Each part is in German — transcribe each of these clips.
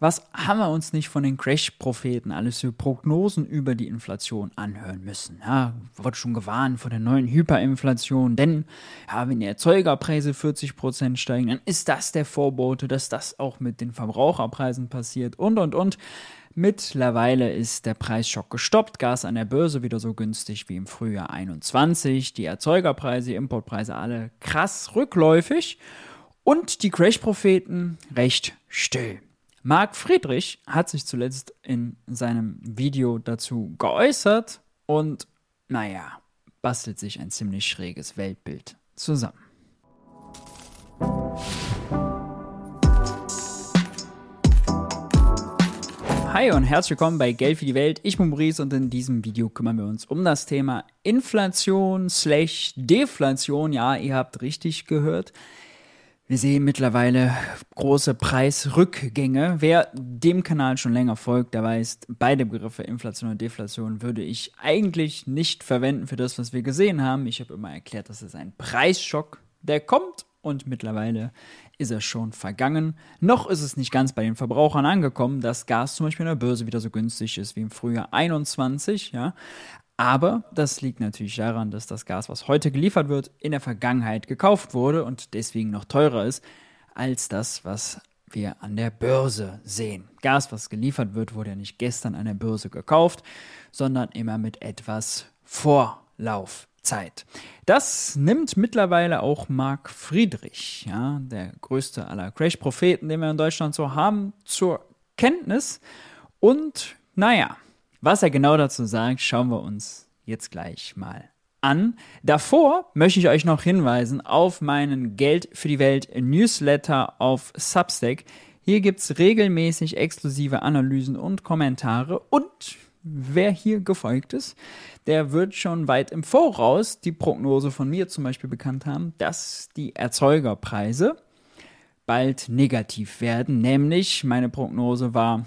Was haben wir uns nicht von den Crash-Propheten alles für Prognosen über die Inflation anhören müssen? Ja, wurde schon gewarnt vor der neuen Hyperinflation, denn ja, wenn die Erzeugerpreise 40% steigen, dann ist das der Vorbote, dass das auch mit den Verbraucherpreisen passiert und und und. Mittlerweile ist der Preisschock gestoppt, Gas an der Börse wieder so günstig wie im Frühjahr 21, die Erzeugerpreise, die Importpreise alle krass rückläufig und die Crash-Propheten recht still. Marc Friedrich hat sich zuletzt in seinem Video dazu geäußert und, naja, bastelt sich ein ziemlich schräges Weltbild zusammen. Hi und herzlich willkommen bei Geld für die Welt. Ich bin Maurice und in diesem Video kümmern wir uns um das Thema Inflation slash Deflation. Ja, ihr habt richtig gehört. Wir sehen mittlerweile große Preisrückgänge. Wer dem Kanal schon länger folgt, der weiß, beide Begriffe Inflation und Deflation würde ich eigentlich nicht verwenden für das, was wir gesehen haben. Ich habe immer erklärt, das ist ein Preisschock, der kommt und mittlerweile ist er schon vergangen. Noch ist es nicht ganz bei den Verbrauchern angekommen, dass Gas zum Beispiel in der Börse wieder so günstig ist wie im Frühjahr 21, ja. Aber das liegt natürlich daran, dass das Gas, was heute geliefert wird, in der Vergangenheit gekauft wurde und deswegen noch teurer ist als das, was wir an der Börse sehen. Gas, was geliefert wird, wurde ja nicht gestern an der Börse gekauft, sondern immer mit etwas Vorlaufzeit. Das nimmt mittlerweile auch Marc Friedrich, ja, der größte aller Crash-Propheten, den wir in Deutschland so haben, zur Kenntnis. Und naja, was er genau dazu sagt, schauen wir uns jetzt gleich mal an. Davor möchte ich euch noch hinweisen auf meinen Geld für die Welt Newsletter auf Substack. Hier gibt es regelmäßig exklusive Analysen und Kommentare und wer hier gefolgt ist, der wird schon weit im Voraus die Prognose von mir zum Beispiel bekannt haben, dass die Erzeugerpreise bald negativ werden. Nämlich meine Prognose war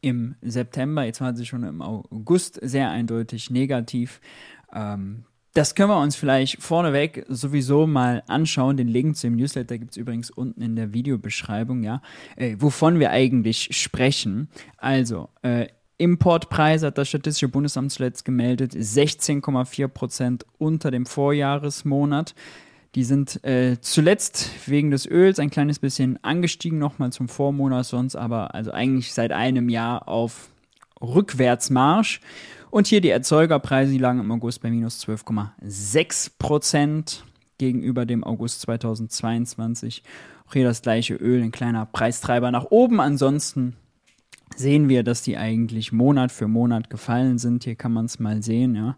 im September, jetzt war sie schon im August sehr eindeutig negativ. Ähm, das können wir uns vielleicht vorneweg sowieso mal anschauen. Den Link zu dem Newsletter gibt es übrigens unten in der Videobeschreibung, ja, äh, wovon wir eigentlich sprechen. Also, äh, Importpreise hat das Statistische Bundesamt zuletzt gemeldet, 16,4 Prozent unter dem Vorjahresmonat. Die sind äh, zuletzt wegen des Öls ein kleines bisschen angestiegen, nochmal zum Vormonat, sonst aber also eigentlich seit einem Jahr auf Rückwärtsmarsch. Und hier die Erzeugerpreise, die lagen im August bei minus 12,6 Prozent gegenüber dem August 2022. Auch hier das gleiche Öl, ein kleiner Preistreiber nach oben. Ansonsten sehen wir, dass die eigentlich Monat für Monat gefallen sind. Hier kann man es mal sehen, ja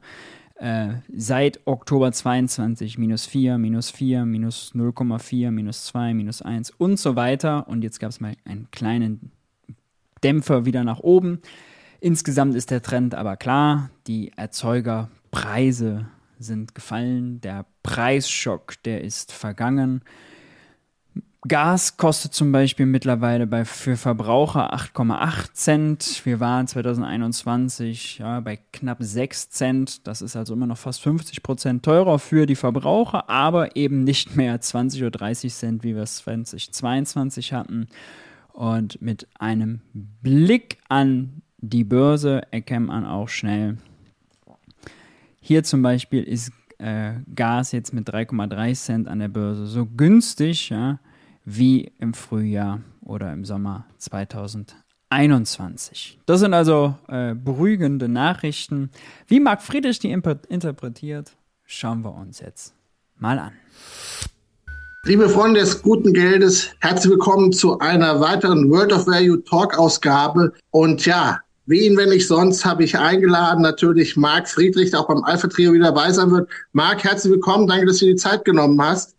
äh, seit Oktober 22 minus 4, minus 4, minus 0,4, minus 2, minus 1 und so weiter. Und jetzt gab es mal einen kleinen Dämpfer wieder nach oben. Insgesamt ist der Trend aber klar, die Erzeugerpreise sind gefallen, der Preisschock, der ist vergangen. Gas kostet zum Beispiel mittlerweile bei, für Verbraucher 8,8 Cent. Wir waren 2021 ja, bei knapp 6 Cent. Das ist also immer noch fast 50 Prozent teurer für die Verbraucher, aber eben nicht mehr 20 oder 30 Cent, wie wir es 2022 hatten. Und mit einem Blick an die Börse erkennt man auch schnell, hier zum Beispiel ist äh, Gas jetzt mit 3,3 Cent an der Börse so günstig, ja, wie im Frühjahr oder im Sommer 2021. Das sind also äh, beruhigende Nachrichten. Wie Marc Friedrich die interpretiert, schauen wir uns jetzt mal an. Liebe Freunde des guten Geldes, herzlich willkommen zu einer weiteren World of Value Talk Ausgabe. Und ja, wen, wenn nicht sonst, habe ich eingeladen, natürlich Marc Friedrich, der auch beim Alpha Trio wieder dabei sein wird. Marc, herzlich willkommen. Danke, dass du dir die Zeit genommen hast.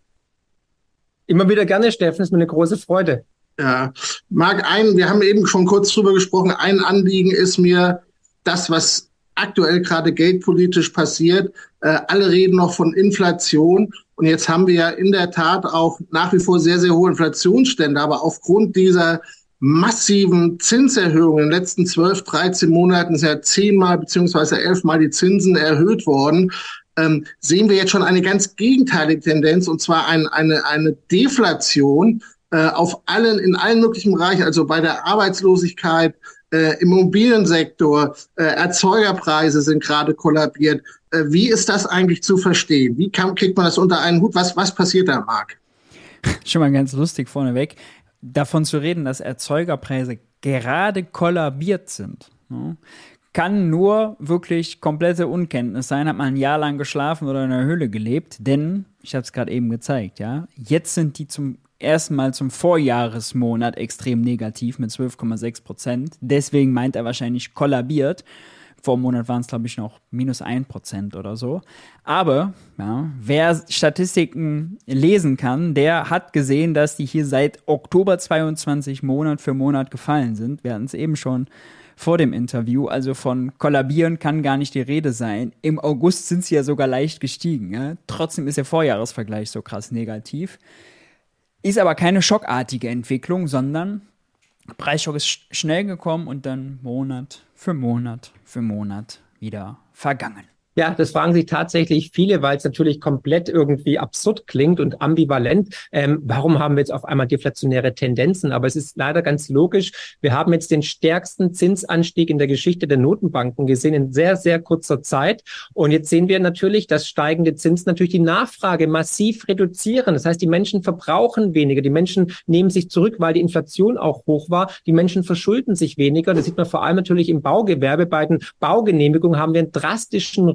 Immer wieder gerne, Steffen, ist mir eine große Freude. Ja, Marc, ein, wir haben eben schon kurz drüber gesprochen, ein Anliegen ist mir das, was aktuell gerade geldpolitisch passiert. Äh, alle reden noch von Inflation. Und jetzt haben wir ja in der Tat auch nach wie vor sehr, sehr hohe Inflationsstände. Aber aufgrund dieser massiven Zinserhöhungen in den letzten 12, 13 Monaten sind ja zehnmal beziehungsweise elfmal die Zinsen erhöht worden ähm, sehen wir jetzt schon eine ganz gegenteilige Tendenz, und zwar ein, eine, eine Deflation. äh, auf allen, in allen möglichen Bereichen, also bei der Arbeitslosigkeit, äh, Immobiliensektor, äh, Erzeugerpreise sind gerade kollabiert. Äh, wie ist das eigentlich zu verstehen? Wie kann, kriegt man das unter einen Hut? Was, was passiert da, Marc? Schon mal ganz lustig vorneweg, davon zu reden, dass Erzeugerpreise gerade kollabiert sind. Ne? Kann nur wirklich komplette Unkenntnis sein. Hat man ein Jahr lang geschlafen oder in einer Höhle gelebt, denn, ich habe es gerade eben gezeigt, ja, jetzt sind die zum ersten Mal zum Vorjahresmonat extrem negativ mit 12,6 Prozent. Deswegen meint er wahrscheinlich kollabiert. Vor Monat waren es, glaube ich, noch minus 1 Prozent oder so. Aber ja, wer Statistiken lesen kann, der hat gesehen, dass die hier seit Oktober 22 Monat für Monat gefallen sind. Wir hatten es eben schon vor dem Interview. Also von kollabieren kann gar nicht die Rede sein. Im August sind sie ja sogar leicht gestiegen. Ja? Trotzdem ist der Vorjahresvergleich so krass negativ. Ist aber keine schockartige Entwicklung, sondern Preisschock ist sch schnell gekommen und dann Monat für Monat für Monat wieder vergangen. Ja, das fragen sich tatsächlich viele, weil es natürlich komplett irgendwie absurd klingt und ambivalent. Ähm, warum haben wir jetzt auf einmal deflationäre Tendenzen? Aber es ist leider ganz logisch. Wir haben jetzt den stärksten Zinsanstieg in der Geschichte der Notenbanken gesehen in sehr, sehr kurzer Zeit. Und jetzt sehen wir natürlich, dass steigende Zinsen natürlich die Nachfrage massiv reduzieren. Das heißt, die Menschen verbrauchen weniger. Die Menschen nehmen sich zurück, weil die Inflation auch hoch war. Die Menschen verschulden sich weniger. Das sieht man vor allem natürlich im Baugewerbe. Bei den Baugenehmigungen haben wir einen drastischen.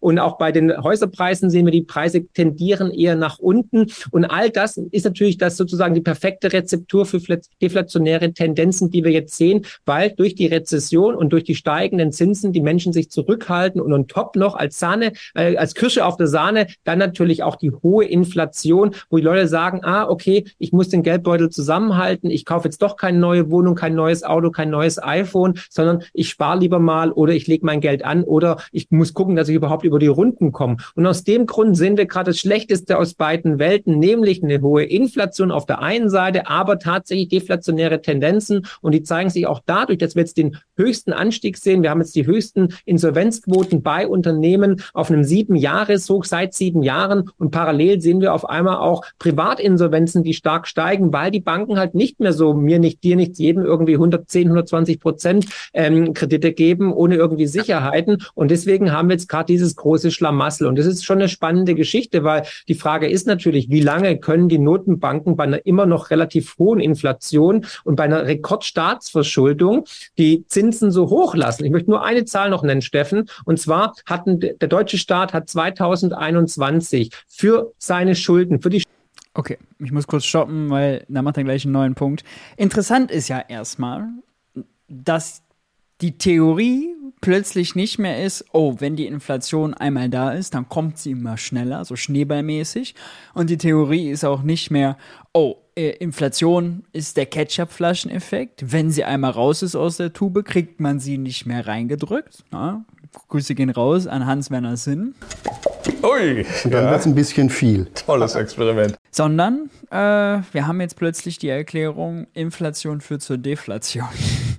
Und auch bei den Häuserpreisen sehen wir, die Preise tendieren eher nach unten. Und all das ist natürlich das sozusagen die perfekte Rezeptur für deflationäre Tendenzen, die wir jetzt sehen, weil durch die Rezession und durch die steigenden Zinsen die Menschen sich zurückhalten und on top noch als Sahne, äh, als Kirsche auf der Sahne, dann natürlich auch die hohe Inflation, wo die Leute sagen, ah, okay, ich muss den Geldbeutel zusammenhalten, ich kaufe jetzt doch keine neue Wohnung, kein neues Auto, kein neues iPhone, sondern ich spare lieber mal oder ich lege mein Geld an oder ich muss gucken, dass ich überhaupt über die Runden komme. Und aus dem Grund sehen wir gerade das Schlechteste aus beiden Welten, nämlich eine hohe Inflation auf der einen Seite, aber tatsächlich deflationäre Tendenzen. Und die zeigen sich auch dadurch, dass wir jetzt den höchsten Anstieg sehen. Wir haben jetzt die höchsten Insolvenzquoten bei Unternehmen auf einem sieben Jahreshoch seit sieben Jahren. Und parallel sehen wir auf einmal auch Privatinsolvenzen, die stark steigen, weil die Banken halt nicht mehr so mir nicht, dir nicht, jedem irgendwie 110, 120 Prozent ähm, Kredite geben, ohne irgendwie Sicherheiten. Und deswegen haben wir jetzt gerade dieses große Schlamassel. Und das ist schon eine spannende Geschichte, weil die Frage ist natürlich, wie lange können die Notenbanken bei einer immer noch relativ hohen Inflation und bei einer Rekordstaatsverschuldung die Zinsen so hoch lassen? Ich möchte nur eine Zahl noch nennen, Steffen. Und zwar hatten der deutsche Staat hat 2021 für seine Schulden, für die Okay, ich muss kurz stoppen, weil da macht er gleich einen neuen Punkt. Interessant ist ja erstmal, dass die Theorie plötzlich nicht mehr ist, oh, wenn die Inflation einmal da ist, dann kommt sie immer schneller, so schneeballmäßig. Und die Theorie ist auch nicht mehr, oh, äh, Inflation ist der Ketchup-Flaschen-Effekt. Wenn sie einmal raus ist aus der Tube, kriegt man sie nicht mehr reingedrückt. Ja? Grüße gehen raus an Hans-Werner Sinn. Ui, Und dann ja. wird es ein bisschen viel. Tolles Experiment. Sondern äh, wir haben jetzt plötzlich die Erklärung, Inflation führt zur Deflation.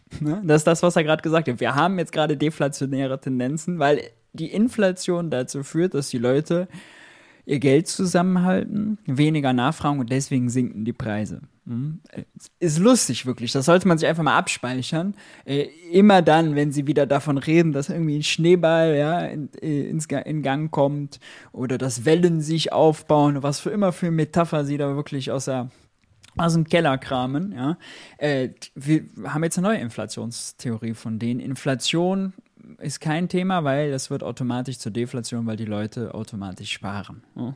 Ne? Das ist das, was er gerade gesagt hat. Wir haben jetzt gerade deflationäre Tendenzen, weil die Inflation dazu führt, dass die Leute ihr Geld zusammenhalten, weniger nachfragen und deswegen sinken die Preise. Mhm. Ist lustig, wirklich. Das sollte man sich einfach mal abspeichern. Äh, immer dann, wenn sie wieder davon reden, dass irgendwie ein Schneeball ja, in, äh, in Gang kommt oder dass Wellen sich aufbauen, was für immer für Metapher sie da wirklich aus der aus dem Keller kramen, ja. Äh, wir haben jetzt eine neue Inflationstheorie von denen. Inflation ist kein Thema, weil das wird automatisch zur Deflation, weil die Leute automatisch sparen. Ja.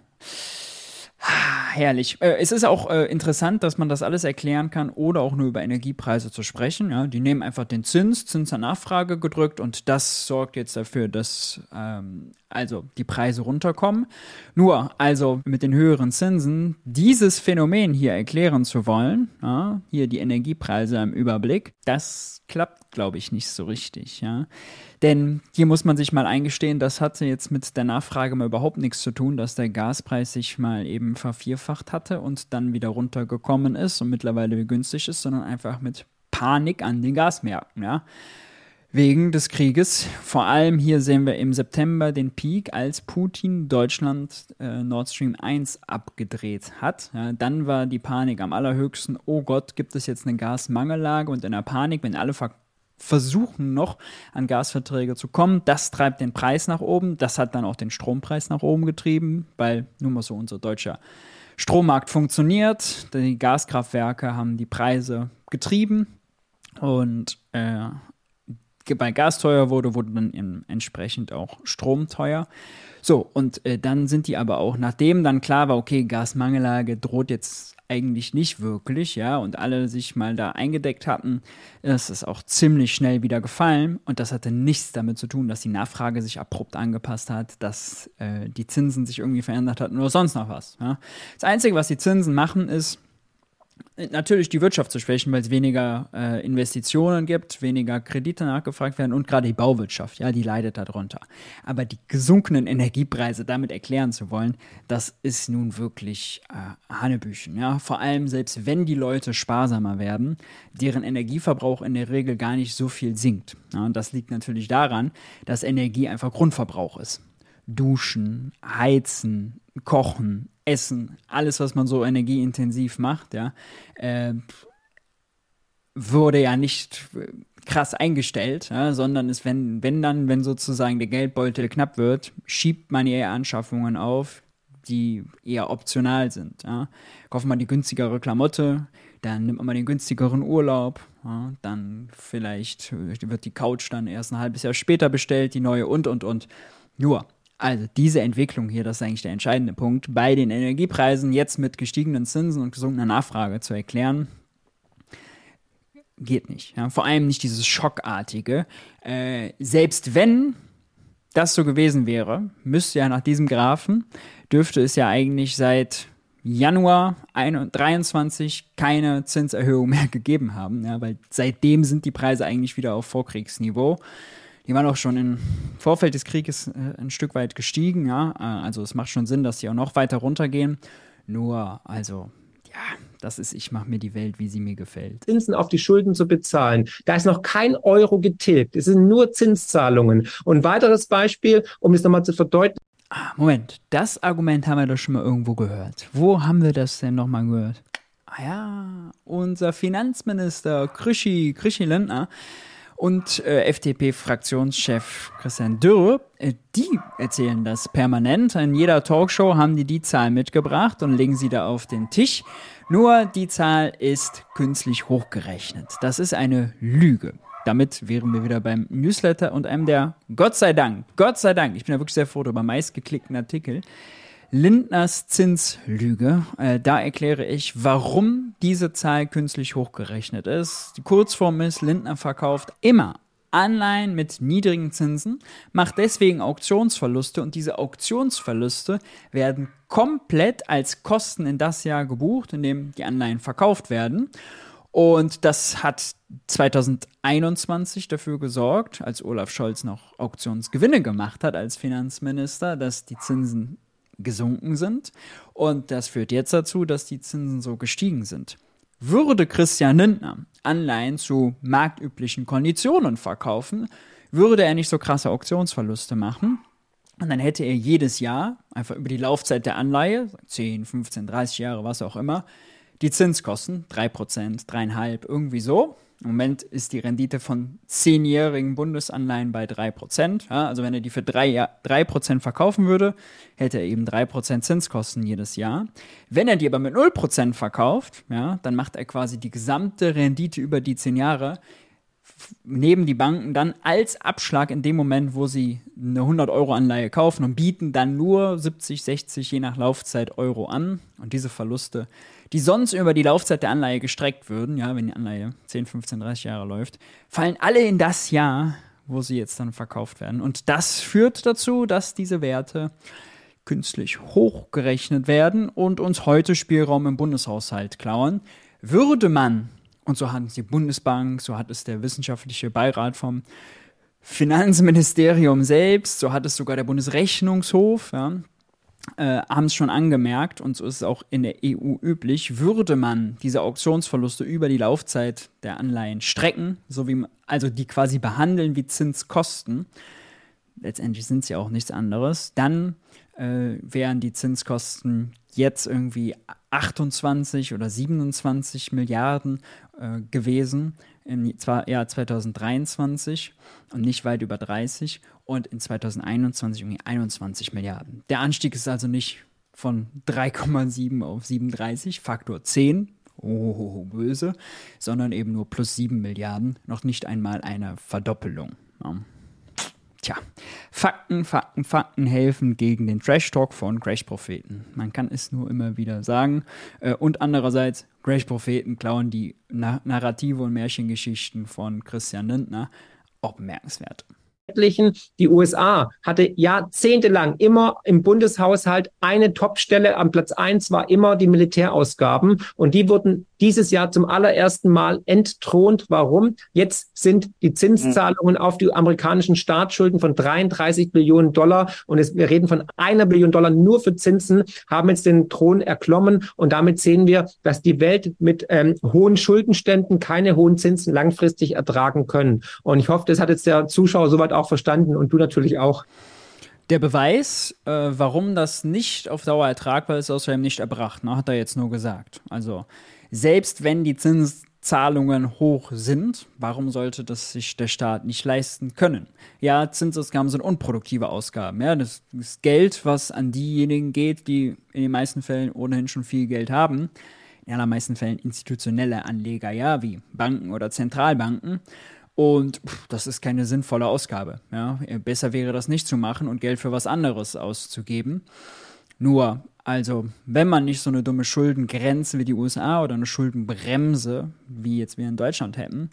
Herrlich. Äh, es ist auch äh, interessant, dass man das alles erklären kann, oder auch nur über Energiepreise zu sprechen. Ja, die nehmen einfach den Zins, Zins der Nachfrage gedrückt und das sorgt jetzt dafür, dass ähm, also die Preise runterkommen. Nur, also mit den höheren Zinsen, dieses Phänomen hier erklären zu wollen, ja, hier die Energiepreise im Überblick, das klappt, glaube ich, nicht so richtig. Ja. Denn hier muss man sich mal eingestehen, das hatte jetzt mit der Nachfrage mal überhaupt nichts zu tun, dass der Gaspreis sich mal eben vervierfacht hatte und dann wieder runtergekommen ist und mittlerweile günstig ist, sondern einfach mit Panik an den Gasmärkten. Ja. wegen des Krieges. Vor allem hier sehen wir im September den Peak, als Putin Deutschland äh, Nord Stream 1 abgedreht hat. Ja, dann war die Panik am allerhöchsten. Oh Gott, gibt es jetzt eine Gasmangellage? Und in der Panik, wenn alle ver versuchen noch an Gasverträge zu kommen, das treibt den Preis nach oben. Das hat dann auch den Strompreis nach oben getrieben, weil nun mal so unser deutscher Strommarkt funktioniert. Die Gaskraftwerke haben die Preise getrieben und äh, bei Gas teuer wurde, wurde dann entsprechend auch Strom teuer. So, und äh, dann sind die aber auch, nachdem dann klar war, okay, Gasmangellage droht jetzt eigentlich nicht wirklich, ja, und alle sich mal da eingedeckt hatten, ist es auch ziemlich schnell wieder gefallen. Und das hatte nichts damit zu tun, dass die Nachfrage sich abrupt angepasst hat, dass äh, die Zinsen sich irgendwie verändert hatten oder sonst noch was. Ja. Das Einzige, was die Zinsen machen, ist, natürlich die Wirtschaft zu schwächen, weil es weniger äh, Investitionen gibt, weniger Kredite nachgefragt werden und gerade die Bauwirtschaft, ja, die leidet darunter. Aber die gesunkenen Energiepreise damit erklären zu wollen, das ist nun wirklich äh, Hanebüchen, ja. Vor allem selbst wenn die Leute sparsamer werden, deren Energieverbrauch in der Regel gar nicht so viel sinkt. Ja, und das liegt natürlich daran, dass Energie einfach Grundverbrauch ist. Duschen, Heizen, Kochen, Essen, alles, was man so energieintensiv macht, ja, äh, wurde ja nicht krass eingestellt, ja, sondern ist, wenn, wenn dann, wenn sozusagen der Geldbeutel knapp wird, schiebt man eher Anschaffungen auf, die eher optional sind. Ja. Kauft man die günstigere Klamotte, dann nimmt man mal den günstigeren Urlaub, ja, dann vielleicht wird die Couch dann erst ein halbes Jahr später bestellt, die neue und und und. Nur, also diese Entwicklung hier, das ist eigentlich der entscheidende Punkt, bei den Energiepreisen jetzt mit gestiegenen Zinsen und gesunkener Nachfrage zu erklären, geht nicht. Ja? Vor allem nicht dieses Schockartige. Äh, selbst wenn das so gewesen wäre, müsste ja nach diesem Graphen, dürfte es ja eigentlich seit Januar 2023 keine Zinserhöhung mehr gegeben haben, ja, weil seitdem sind die Preise eigentlich wieder auf Vorkriegsniveau. Die waren auch schon im Vorfeld des Krieges äh, ein Stück weit gestiegen, ja. Äh, also es macht schon Sinn, dass sie auch noch weiter runtergehen. Nur, also, ja, das ist, ich mache mir die Welt, wie sie mir gefällt. Zinsen auf die Schulden zu bezahlen. Da ist noch kein Euro getilgt. Es sind nur Zinszahlungen. Und weiteres Beispiel, um es nochmal zu verdeutlichen. Ah, Moment, das Argument haben wir doch schon mal irgendwo gehört. Wo haben wir das denn nochmal gehört? Ah ja, unser Finanzminister Krischi, Krischi Lindner und äh, FDP-Fraktionschef Christian Dürr, äh, die erzählen das permanent. In jeder Talkshow haben die die Zahl mitgebracht und legen sie da auf den Tisch. Nur die Zahl ist künstlich hochgerechnet. Das ist eine Lüge. Damit wären wir wieder beim Newsletter und einem der, Gott sei Dank, Gott sei Dank, ich bin da wirklich sehr froh darüber, meistgeklickten Artikel, Lindners Zinslüge. Äh, da erkläre ich, warum diese Zahl künstlich hochgerechnet ist. Die Kurzform ist, Lindner verkauft immer Anleihen mit niedrigen Zinsen, macht deswegen Auktionsverluste und diese Auktionsverluste werden komplett als Kosten in das Jahr gebucht, in dem die Anleihen verkauft werden. Und das hat 2021 dafür gesorgt, als Olaf Scholz noch Auktionsgewinne gemacht hat als Finanzminister, dass die Zinsen gesunken sind. Und das führt jetzt dazu, dass die Zinsen so gestiegen sind. Würde Christian Lindner Anleihen zu marktüblichen Konditionen verkaufen, würde er nicht so krasse Auktionsverluste machen. Und dann hätte er jedes Jahr, einfach über die Laufzeit der Anleihe, 10, 15, 30 Jahre, was auch immer, die Zinskosten, 3%, 3,5, irgendwie so. Im Moment ist die Rendite von zehnjährigen Bundesanleihen bei 3%. Ja, also wenn er die für 3%, 3 verkaufen würde, hätte er eben 3% Zinskosten jedes Jahr. Wenn er die aber mit 0% verkauft, ja, dann macht er quasi die gesamte Rendite über die 10 Jahre neben die Banken dann als Abschlag in dem Moment, wo sie eine 100-Euro-Anleihe kaufen und bieten dann nur 70, 60 je nach Laufzeit Euro an. Und diese Verluste, die sonst über die Laufzeit der Anleihe gestreckt würden, ja, wenn die Anleihe 10, 15, 30 Jahre läuft, fallen alle in das Jahr, wo sie jetzt dann verkauft werden. Und das führt dazu, dass diese Werte künstlich hochgerechnet werden und uns heute Spielraum im Bundeshaushalt klauen. Würde man und so hat es die Bundesbank, so hat es der wissenschaftliche Beirat vom Finanzministerium selbst, so hat es sogar der Bundesrechnungshof. Ja. Äh, haben es schon angemerkt, und so ist es auch in der EU üblich, würde man diese Auktionsverluste über die Laufzeit der Anleihen strecken, so wie also die quasi behandeln wie Zinskosten, letztendlich sind es ja auch nichts anderes, dann äh, wären die Zinskosten jetzt irgendwie 28 oder 27 Milliarden äh, gewesen im Jahr 2023 und nicht weit über 30 und in 2021 irgendwie 21 Milliarden. Der Anstieg ist also nicht von 3,7 auf 37, Faktor 10, oh, böse, sondern eben nur plus 7 Milliarden, noch nicht einmal eine Verdoppelung. Ja. Tja, Fakten, Fakten, Fakten helfen gegen den Trash-Talk von Crash-Propheten. Man kann es nur immer wieder sagen. Äh, und andererseits, Crash-Propheten klauen die Narrative und Märchengeschichten von Christian Lindner. Auch bemerkenswert die USA hatte jahrzehntelang immer im Bundeshaushalt eine Topstelle. Am Platz eins war immer die Militärausgaben. Und die wurden dieses Jahr zum allerersten Mal entthront. Warum? Jetzt sind die Zinszahlungen auf die amerikanischen Staatsschulden von 33 Billionen Dollar und es, wir reden von einer Billion Dollar nur für Zinsen, haben jetzt den Thron erklommen und damit sehen wir, dass die Welt mit ähm, hohen Schuldenständen keine hohen Zinsen langfristig ertragen können. Und ich hoffe, das hat jetzt der Zuschauer soweit auch verstanden und du natürlich auch. Der Beweis, äh, warum das nicht auf Dauer ertragbar ist, außerdem nicht erbracht, ne, hat er jetzt nur gesagt. Also selbst wenn die Zinszahlungen hoch sind, warum sollte das sich der Staat nicht leisten können? Ja, Zinsausgaben sind unproduktive Ausgaben. Ja, das ist Geld, was an diejenigen geht, die in den meisten Fällen ohnehin schon viel Geld haben. In allermeisten Fällen institutionelle Anleger, ja, wie Banken oder Zentralbanken. Und pff, das ist keine sinnvolle Ausgabe. Ja? Besser wäre das nicht zu machen und Geld für was anderes auszugeben. Nur, also, wenn man nicht so eine dumme Schuldengrenze wie die USA oder eine Schuldenbremse, wie jetzt wir in Deutschland hätten,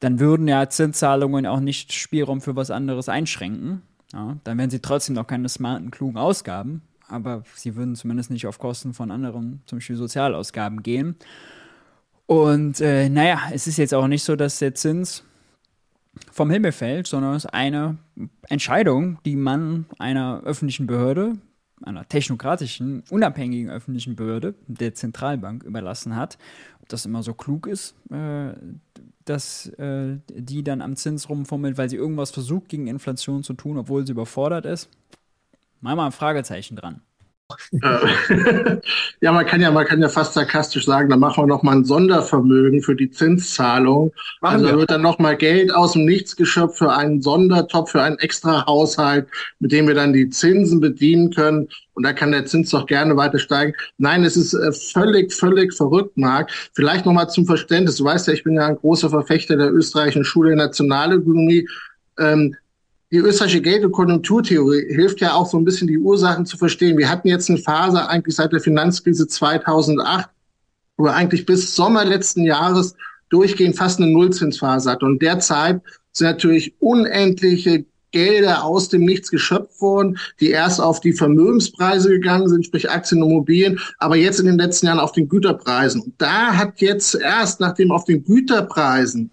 dann würden ja Zinszahlungen auch nicht Spielraum für was anderes einschränken. Ja, dann wären sie trotzdem noch keine smarten, klugen Ausgaben, aber sie würden zumindest nicht auf Kosten von anderen, zum Beispiel Sozialausgaben, gehen. Und äh, naja, es ist jetzt auch nicht so, dass der Zins vom Himmel fällt, sondern es ist eine Entscheidung, die man einer öffentlichen Behörde, einer technokratischen, unabhängigen öffentlichen Behörde, der Zentralbank, überlassen hat. Ob das immer so klug ist, äh, dass äh, die dann am Zins rumfummelt, weil sie irgendwas versucht, gegen Inflation zu tun, obwohl sie überfordert ist. Mal mal ein Fragezeichen dran. Äh, ja, man kann ja, man kann ja fast sarkastisch sagen, da machen wir noch mal ein Sondervermögen für die Zinszahlung. Machen also wir. wird dann noch mal Geld aus dem Nichts geschöpft für einen Sondertopf, für einen extra Haushalt, mit dem wir dann die Zinsen bedienen können. Und da kann der Zins doch gerne weiter steigen. Nein, es ist äh, völlig, völlig verrückt, Marc. Vielleicht noch mal zum Verständnis. Du weißt ja, ich bin ja ein großer Verfechter der österreichischen Schule Nationalökonomie. Ähm, die österreichische Geld- und Konjunkturtheorie hilft ja auch so ein bisschen die Ursachen zu verstehen. Wir hatten jetzt eine Phase eigentlich seit der Finanzkrise 2008, wo wir eigentlich bis Sommer letzten Jahres durchgehend fast eine Nullzinsphase hatten. Und derzeit sind natürlich unendliche Gelder aus dem Nichts geschöpft worden, die erst auf die Vermögenspreise gegangen sind, sprich Aktien und Immobilien, aber jetzt in den letzten Jahren auf den Güterpreisen. Und da hat jetzt erst, nachdem auf den Güterpreisen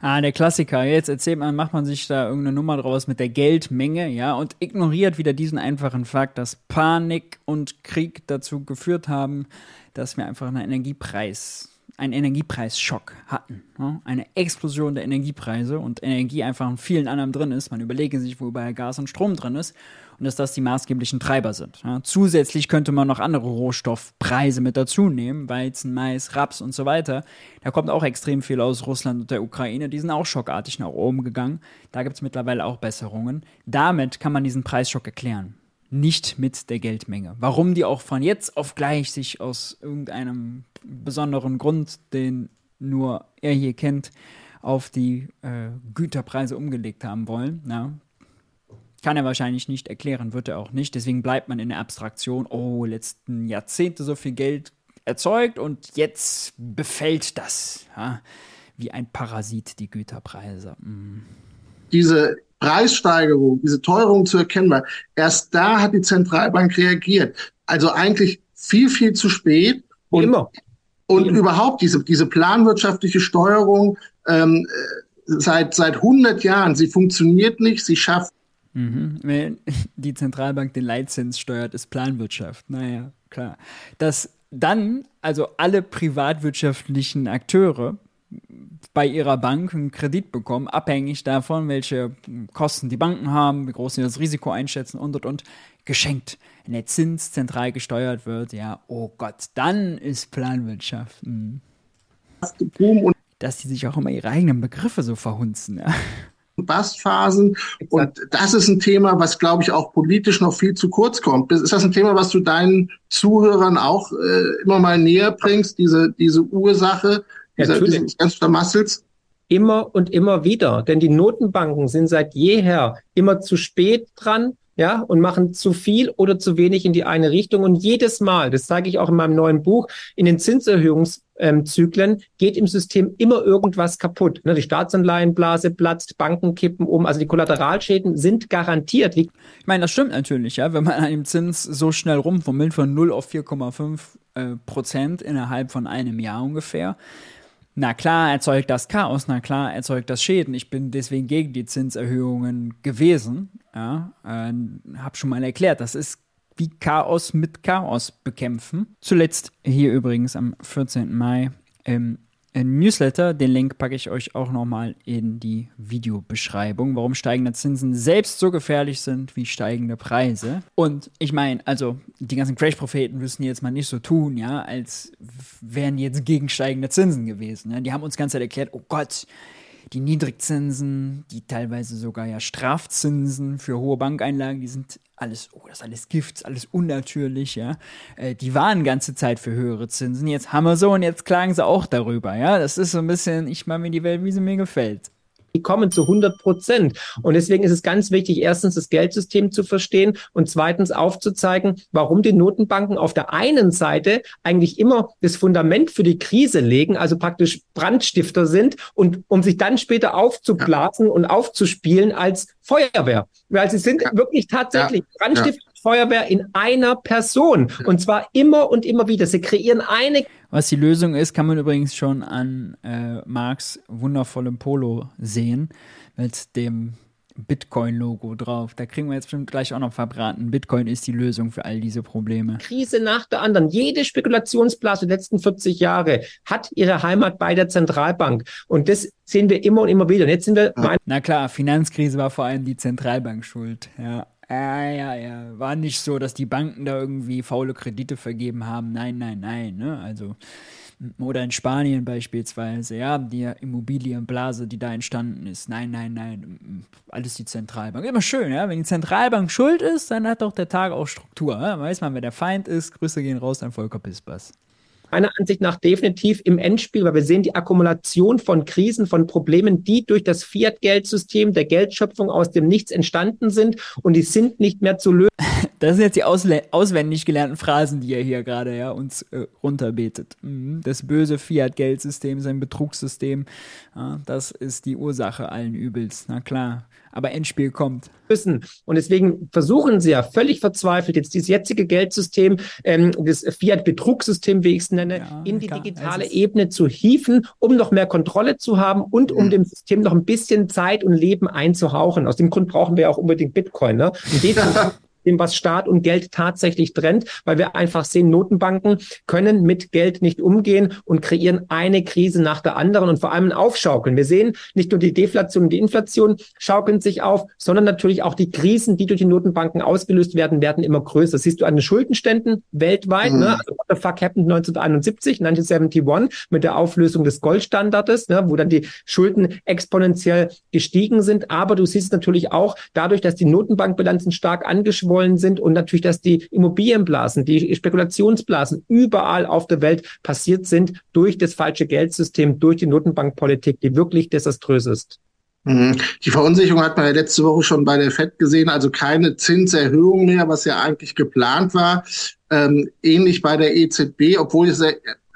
Ah, der Klassiker. Jetzt erzählt man, macht man sich da irgendeine Nummer draus mit der Geldmenge, ja, und ignoriert wieder diesen einfachen Fakt, dass Panik und Krieg dazu geführt haben, dass wir einfach einen Energiepreis, einen Energiepreisschock hatten. Ja? Eine Explosion der Energiepreise und Energie einfach in vielen anderen drin ist. Man überlege sich, wo überall Gas und Strom drin ist und dass das die maßgeblichen Treiber sind. Ja, zusätzlich könnte man noch andere Rohstoffpreise mit dazu nehmen, Weizen, Mais, Raps und so weiter. Da kommt auch extrem viel aus Russland und der Ukraine, die sind auch schockartig nach oben gegangen. Da gibt es mittlerweile auch Besserungen. Damit kann man diesen Preisschock erklären. Nicht mit der Geldmenge. Warum die auch von jetzt auf gleich sich aus irgendeinem besonderen Grund, den nur er hier kennt, auf die äh, Güterpreise umgelegt haben wollen. Ja, kann er wahrscheinlich nicht erklären, wird er auch nicht. Deswegen bleibt man in der Abstraktion, oh, letzten Jahrzehnte so viel Geld erzeugt und jetzt befällt das ja, wie ein Parasit die Güterpreise. Mm. Diese Preissteigerung, diese Teuerung zu erkennen erst da hat die Zentralbank reagiert. Also eigentlich viel, viel zu spät. Und, Immer. und Immer. überhaupt diese, diese planwirtschaftliche Steuerung ähm, äh, seit, seit 100 Jahren, sie funktioniert nicht, sie schafft Mhm. Wenn die Zentralbank den Leitzins steuert, ist Planwirtschaft. Naja, klar. Dass dann also alle privatwirtschaftlichen Akteure bei ihrer Bank einen Kredit bekommen, abhängig davon, welche Kosten die Banken haben, wie groß sie das Risiko einschätzen und und und, geschenkt. Wenn der Zins zentral gesteuert wird, ja, oh Gott, dann ist Planwirtschaft. Hm. Dass die sich auch immer ihre eigenen Begriffe so verhunzen, ja. Bastphasen. Und das ist ein Thema, was, glaube ich, auch politisch noch viel zu kurz kommt. Ist das ein Thema, was du deinen Zuhörern auch äh, immer mal näher bringst, diese, diese Ursache, dieser, dieses ganz Vermassels? Immer und immer wieder. Denn die Notenbanken sind seit jeher immer zu spät dran, ja, und machen zu viel oder zu wenig in die eine Richtung. Und jedes Mal, das zeige ich auch in meinem neuen Buch, in den Zinserhöhungszyklen geht im System immer irgendwas kaputt. Ne, die Staatsanleihenblase platzt, Banken kippen um, also die Kollateralschäden sind garantiert. Ich meine, das stimmt natürlich, ja, wenn man einem Zins so schnell rumfummelt von 0 auf 4,5 äh, Prozent innerhalb von einem Jahr ungefähr na klar erzeugt das Chaos, na klar erzeugt das Schäden. Ich bin deswegen gegen die Zinserhöhungen gewesen. Ja, äh, hab schon mal erklärt, das ist wie Chaos mit Chaos bekämpfen. Zuletzt hier übrigens am 14. Mai im Newsletter. Den Link packe ich euch auch nochmal in die Videobeschreibung, warum steigende Zinsen selbst so gefährlich sind wie steigende Preise. Und ich meine, also die ganzen Crash-Propheten müssen jetzt mal nicht so tun, ja, als wären jetzt gegen steigende Zinsen gewesen. Ja? Die haben uns ganz Zeit erklärt, oh Gott, die Niedrigzinsen, die teilweise sogar ja Strafzinsen für hohe Bankeinlagen, die sind alles, oh, das ist alles Gift, alles unnatürlich, ja. Äh, die waren ganze Zeit für höhere Zinsen. Jetzt haben wir so und jetzt klagen sie auch darüber, ja. Das ist so ein bisschen, ich mache mir die Welt, wie sie mir gefällt die kommen zu 100 Prozent. Und deswegen ist es ganz wichtig, erstens das Geldsystem zu verstehen und zweitens aufzuzeigen, warum die Notenbanken auf der einen Seite eigentlich immer das Fundament für die Krise legen, also praktisch Brandstifter sind und um sich dann später aufzublasen ja. und aufzuspielen als Feuerwehr. Weil sie sind ja. wirklich tatsächlich ja. Brandstifter Feuerwehr in einer Person. Und zwar immer und immer wieder. Sie kreieren eine. Was die Lösung ist, kann man übrigens schon an äh, Marx wundervollem Polo sehen, mit dem Bitcoin-Logo drauf. Da kriegen wir jetzt bestimmt gleich auch noch verbraten. Bitcoin ist die Lösung für all diese Probleme. Krise nach der anderen. Jede Spekulationsblase der letzten 40 Jahre hat ihre Heimat bei der Zentralbank. Und das sehen wir immer und immer wieder. Und jetzt sind wir. Na klar, Finanzkrise war vor allem die Zentralbank schuld. Ja. Ja, ja, ja. War nicht so, dass die Banken da irgendwie faule Kredite vergeben haben. Nein, nein, nein. Ne? Also, oder in Spanien beispielsweise, ja, die Immobilienblase, die da entstanden ist. Nein, nein, nein. Alles die Zentralbank. Immer schön, ja. Wenn die Zentralbank schuld ist, dann hat doch der Tag auch Struktur. Ja? Weiß man, wer der Feind ist. Grüße gehen raus an Volker Pispers meiner Ansicht nach definitiv im Endspiel, weil wir sehen die Akkumulation von Krisen, von Problemen, die durch das Fiat-Geldsystem der Geldschöpfung aus dem Nichts entstanden sind und die sind nicht mehr zu lösen. Das sind jetzt die auswendig gelernten Phrasen, die er hier gerade ja, uns äh, runterbetet. Mhm. Das böse Fiat-Geldsystem, sein Betrugssystem, ja, das ist die Ursache allen Übels. Na klar aber Endspiel kommt. Müssen. Und deswegen versuchen sie ja völlig verzweifelt, jetzt dieses jetzige Geldsystem, ähm, das Fiat-Betrugssystem, wie ich es nenne, ja, in die klar, digitale Ebene zu hieven, um noch mehr Kontrolle zu haben und um dem System noch ein bisschen Zeit und Leben einzuhauchen. Aus dem Grund brauchen wir auch unbedingt Bitcoin. Ne? Dem, was Staat und Geld tatsächlich trennt, weil wir einfach sehen, Notenbanken können mit Geld nicht umgehen und kreieren eine Krise nach der anderen und vor allem ein Aufschaukeln. Wir sehen nicht nur die Deflation und die Inflation schaukeln sich auf, sondern natürlich auch die Krisen, die durch die Notenbanken ausgelöst werden, werden immer größer. Das siehst du an den Schuldenständen weltweit. Mhm. Ne? Also what the fuck happened 1971, 1971 mit der Auflösung des Goldstandards, ne? wo dann die Schulden exponentiell gestiegen sind. Aber du siehst natürlich auch dadurch, dass die Notenbankbilanzen stark angeschwollen wollen sind und natürlich, dass die Immobilienblasen, die Spekulationsblasen überall auf der Welt passiert sind durch das falsche Geldsystem, durch die Notenbankpolitik, die wirklich desaströs ist. Mhm. Die Verunsicherung hat man ja letzte Woche schon bei der FED gesehen, also keine Zinserhöhung mehr, was ja eigentlich geplant war. Ähm, ähnlich bei der EZB, obwohl es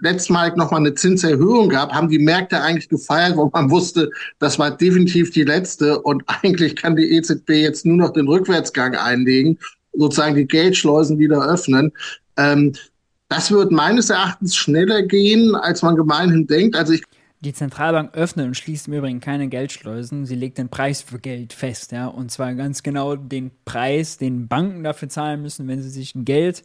letztmalig nochmal eine Zinserhöhung gab, haben die Märkte eigentlich gefeiert, wo man wusste, das war definitiv die letzte und eigentlich kann die EZB jetzt nur noch den Rückwärtsgang einlegen, sozusagen die Geldschleusen wieder öffnen. Ähm, das wird meines Erachtens schneller gehen, als man gemeinhin denkt. Also ich Die Zentralbank öffnet und schließt im Übrigen keine Geldschleusen. Sie legt den Preis für Geld fest, ja. Und zwar ganz genau den Preis, den Banken dafür zahlen müssen, wenn sie sich Geld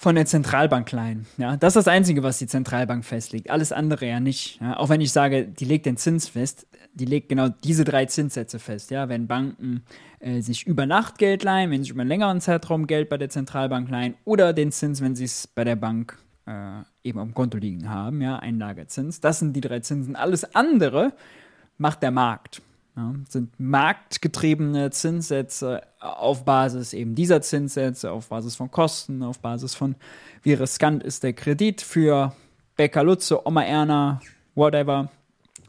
von der Zentralbank leihen. Ja, das ist das Einzige, was die Zentralbank festlegt. Alles andere ja nicht. Ja? Auch wenn ich sage, die legt den Zins fest, die legt genau diese drei Zinssätze fest. Ja, wenn Banken äh, sich über Nacht Geld leihen, wenn sie über einen längeren Zeitraum Geld bei der Zentralbank leihen oder den Zins, wenn sie es bei der Bank äh, eben am Konto liegen haben, ja, Einlagezins. Das sind die drei Zinsen. Alles andere macht der Markt. Ja, sind marktgetriebene Zinssätze auf Basis eben dieser Zinssätze, auf Basis von Kosten, auf Basis von wie riskant ist der Kredit für Bäcker Lutze, Oma Erna, whatever,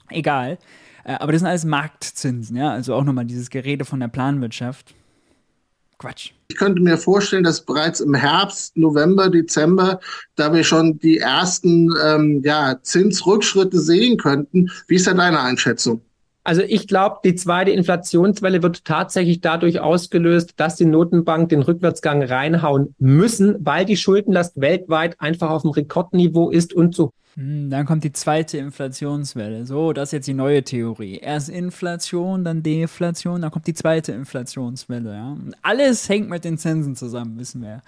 egal. Äh, aber das sind alles Marktzinsen, ja, also auch nochmal dieses Gerede von der Planwirtschaft. Quatsch. Ich könnte mir vorstellen, dass bereits im Herbst, November, Dezember, da wir schon die ersten ähm, ja, Zinsrückschritte sehen könnten. Wie ist da deine Einschätzung? Also ich glaube, die zweite Inflationswelle wird tatsächlich dadurch ausgelöst, dass die Notenbank den Rückwärtsgang reinhauen müssen, weil die Schuldenlast weltweit einfach auf dem Rekordniveau ist und so hm, dann kommt die zweite Inflationswelle. So, das ist jetzt die neue Theorie. Erst Inflation, dann Deflation, dann kommt die zweite Inflationswelle. Ja? Und alles hängt mit den Zinsen zusammen, wissen wir.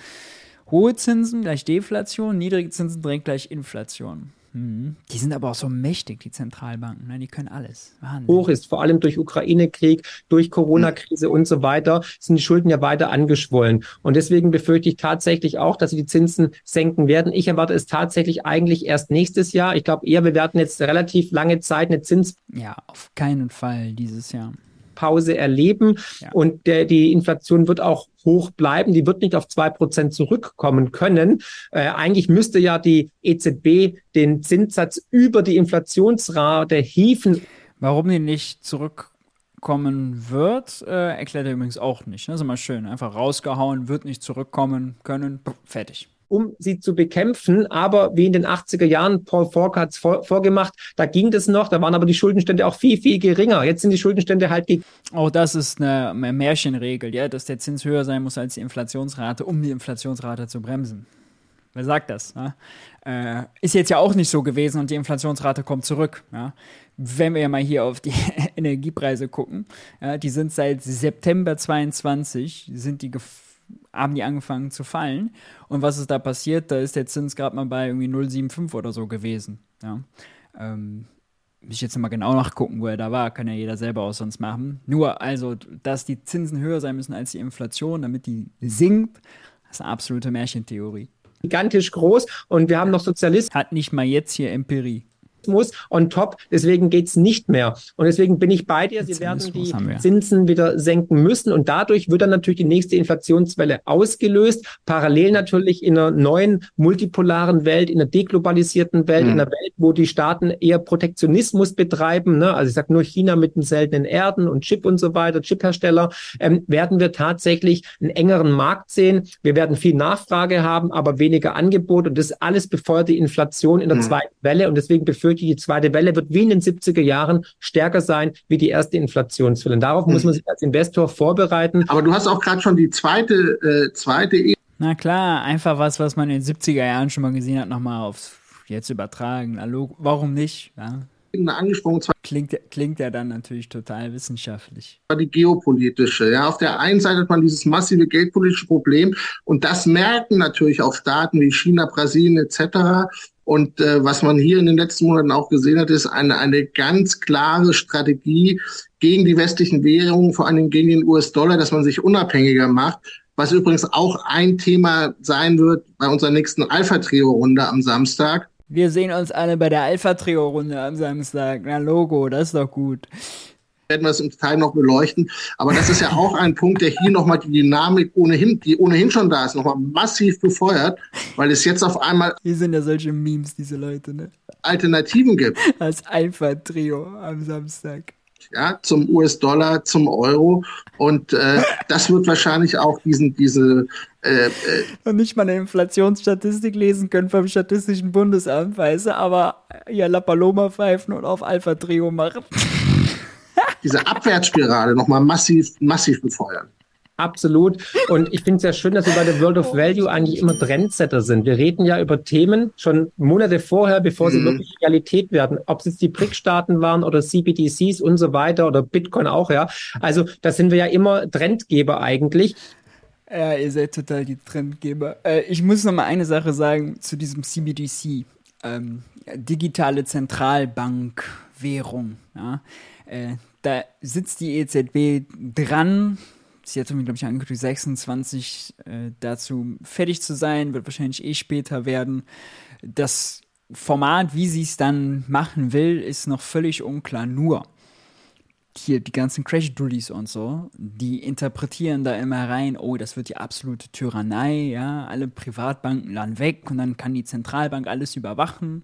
Hohe Zinsen gleich Deflation, niedrige Zinsen direkt gleich Inflation. Mhm. Die sind aber auch so mächtig, die Zentralbanken. Ne? Die können alles. Wahnsinn. Hoch ist, vor allem durch Ukraine-Krieg, durch Corona-Krise und so weiter, sind die Schulden ja weiter angeschwollen. Und deswegen befürchte ich tatsächlich auch, dass sie die Zinsen senken werden. Ich erwarte es tatsächlich eigentlich erst nächstes Jahr. Ich glaube eher, wir werden jetzt relativ lange Zeit eine Zins. Ja, auf keinen Fall dieses Jahr. Pause erleben. Ja. Und der, die Inflation wird auch hoch bleiben. Die wird nicht auf zwei Prozent zurückkommen können. Äh, eigentlich müsste ja die EZB den Zinssatz über die Inflationsrate hieven. Warum die nicht zurückkommen wird, äh, erklärt er übrigens auch nicht. Das ist immer schön. Einfach rausgehauen, wird nicht zurückkommen können. Fertig um sie zu bekämpfen. Aber wie in den 80er Jahren, Paul Falk hat es vor, vorgemacht, da ging das noch, da waren aber die Schuldenstände auch viel, viel geringer. Jetzt sind die Schuldenstände halt Auch das ist eine Märchenregel, ja, dass der Zins höher sein muss als die Inflationsrate, um die Inflationsrate zu bremsen. Wer sagt das? Ja? Äh, ist jetzt ja auch nicht so gewesen und die Inflationsrate kommt zurück. Ja? Wenn wir mal hier auf die Energiepreise gucken, ja, die sind seit September 22, sind die haben die angefangen zu fallen. Und was ist da passiert? Da ist der Zins gerade mal bei irgendwie 0,75 oder so gewesen. Ja. Ähm, muss ich jetzt mal genau nachgucken, wo er da war, kann ja jeder selber auch sonst machen. Nur, also, dass die Zinsen höher sein müssen als die Inflation, damit die sinkt, das ist eine absolute Märchentheorie. Gigantisch groß und wir haben noch Sozialisten. Hat nicht mal jetzt hier Empirie muss on top. Deswegen geht's nicht mehr. Und deswegen bin ich bei dir. Sie werden die Zinsen wieder senken müssen. Und dadurch wird dann natürlich die nächste Inflationswelle ausgelöst. Parallel natürlich in einer neuen multipolaren Welt, in einer deglobalisierten Welt, mhm. in einer Welt, wo die Staaten eher Protektionismus betreiben. Ne? Also ich sage nur China mit den seltenen Erden und Chip und so weiter, Chiphersteller, ähm, werden wir tatsächlich einen engeren Markt sehen. Wir werden viel Nachfrage haben, aber weniger Angebot. Und das alles befeuert die Inflation in der mhm. zweiten Welle. Und deswegen befürchte befürchte, die zweite Welle wird wie in den 70er Jahren stärker sein wie die erste Inflationswelle. Darauf mhm. muss man sich als Investor vorbereiten. Aber du hast auch gerade schon die zweite, äh, zweite e Na klar, einfach was, was man in den 70er Jahren schon mal gesehen hat, nochmal aufs jetzt übertragen. Hallo, warum nicht? Ja angesprochen. Klingt, klingt ja dann natürlich total wissenschaftlich. Die geopolitische. Ja, auf der einen Seite hat man dieses massive geldpolitische Problem und das merken natürlich auch Staaten wie China, Brasilien etc. Und äh, was man hier in den letzten Monaten auch gesehen hat, ist eine, eine ganz klare Strategie gegen die westlichen Währungen, vor allem gegen den US-Dollar, dass man sich unabhängiger macht. Was übrigens auch ein Thema sein wird bei unserer nächsten Alpha-Trio-Runde am Samstag. Wir sehen uns alle bei der Alpha-Trio-Runde am Samstag. Na, Logo, das ist doch gut werden wir es im Detail noch beleuchten. Aber das ist ja auch ein Punkt, der hier nochmal die Dynamik ohnehin, die ohnehin schon da ist, nochmal massiv befeuert, weil es jetzt auf einmal. Hier sind ja solche Memes, diese Leute, ne? Alternativen gibt. Als Alpha-Trio am Samstag. Ja, zum US-Dollar, zum Euro. Und äh, das wird wahrscheinlich auch diesen, diese äh, äh, und nicht mal eine Inflationsstatistik lesen können vom Statistischen Bundesamt, weißt du, aber ja La Paloma pfeifen und auf Alpha Trio machen diese Abwärtsspirale nochmal massiv, massiv befeuern. Absolut. Und ich finde es ja schön, dass wir bei der World of Value eigentlich immer Trendsetter sind. Wir reden ja über Themen schon Monate vorher, bevor sie mhm. wirklich Realität werden. Ob es jetzt die BRIC-Staaten waren oder CBDCs und so weiter oder Bitcoin auch, ja. Also da sind wir ja immer Trendgeber eigentlich. Ja, ihr seid total die Trendgeber. Äh, ich muss noch mal eine Sache sagen zu diesem CBDC. Ähm, digitale Zentralbankwährung. Ja? Äh, da sitzt die EZB dran, sie hat irgendwie, glaube ich, angekündigt, 26 äh, dazu fertig zu sein, wird wahrscheinlich eh später werden. Das Format, wie sie es dann machen will, ist noch völlig unklar. Nur hier die ganzen Crash-Dullies und so, die interpretieren da immer rein, oh, das wird die absolute Tyrannei, ja, alle Privatbanken laden weg und dann kann die Zentralbank alles überwachen.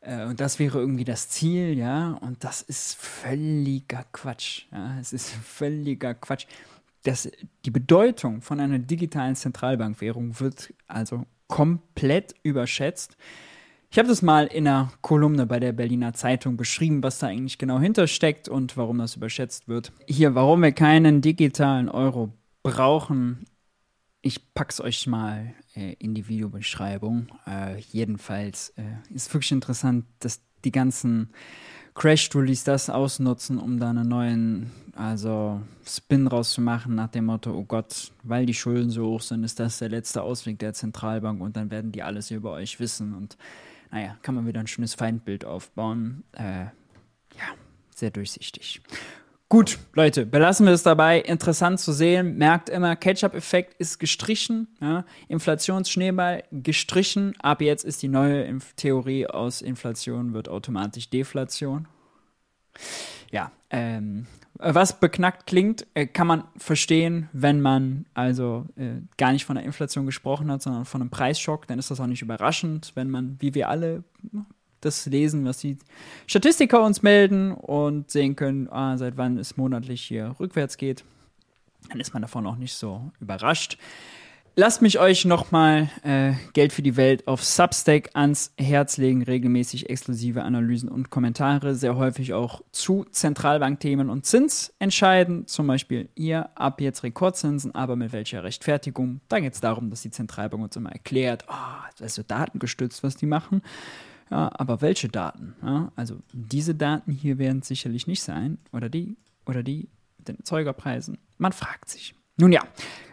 Äh, und das wäre irgendwie das Ziel, ja, und das ist völliger Quatsch. Ja, es ist völliger Quatsch das, die Bedeutung von einer digitalen Zentralbankwährung wird also komplett überschätzt. Ich habe das mal in einer Kolumne bei der Berliner Zeitung beschrieben, was da eigentlich genau hintersteckt und warum das überschätzt wird. Hier, warum wir keinen digitalen Euro brauchen. Ich pack's euch mal äh, in die Videobeschreibung. Äh, jedenfalls äh, ist wirklich interessant, dass die ganzen Crash-Tools das ausnutzen, um da einen neuen also Spin rauszumachen nach dem Motto, oh Gott, weil die Schulden so hoch sind, ist das der letzte Ausweg der Zentralbank und dann werden die alles über euch wissen und naja, kann man wieder ein schönes Feindbild aufbauen. Äh, ja, sehr durchsichtig. Gut, Leute, belassen wir es dabei. Interessant zu sehen. Merkt immer, Ketchup-Effekt ist gestrichen. Ja? Inflationsschneeball gestrichen. Ab jetzt ist die neue Inf Theorie aus Inflation wird automatisch Deflation. Ja, ähm, was beknackt klingt, äh, kann man verstehen, wenn man also äh, gar nicht von der Inflation gesprochen hat, sondern von einem Preisschock. Dann ist das auch nicht überraschend, wenn man, wie wir alle, das lesen, was die Statistiker uns melden und sehen können, ah, seit wann es monatlich hier rückwärts geht. Dann ist man davon auch nicht so überrascht. Lasst mich euch nochmal äh, Geld für die Welt auf Substack ans Herz legen. Regelmäßig exklusive Analysen und Kommentare, sehr häufig auch zu Zentralbankthemen und Zins entscheiden. Zum Beispiel ihr ab jetzt Rekordzinsen, aber mit welcher Rechtfertigung? Da geht es darum, dass die Zentralbank uns immer erklärt, oh, das ist so datengestützt, was die machen. Ja, aber welche Daten? Ja, also diese Daten hier werden sicherlich nicht sein. Oder die, oder die, mit den Erzeugerpreisen. Man fragt sich. Nun ja,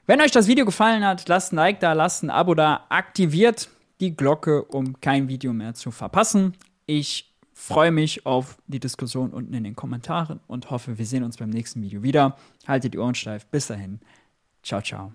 wenn euch das Video gefallen hat, lasst ein Like da, lasst ein Abo da, aktiviert die Glocke, um kein Video mehr zu verpassen. Ich freue mich auf die Diskussion unten in den Kommentaren und hoffe, wir sehen uns beim nächsten Video wieder. Haltet die Ohren steif. Bis dahin. Ciao, ciao.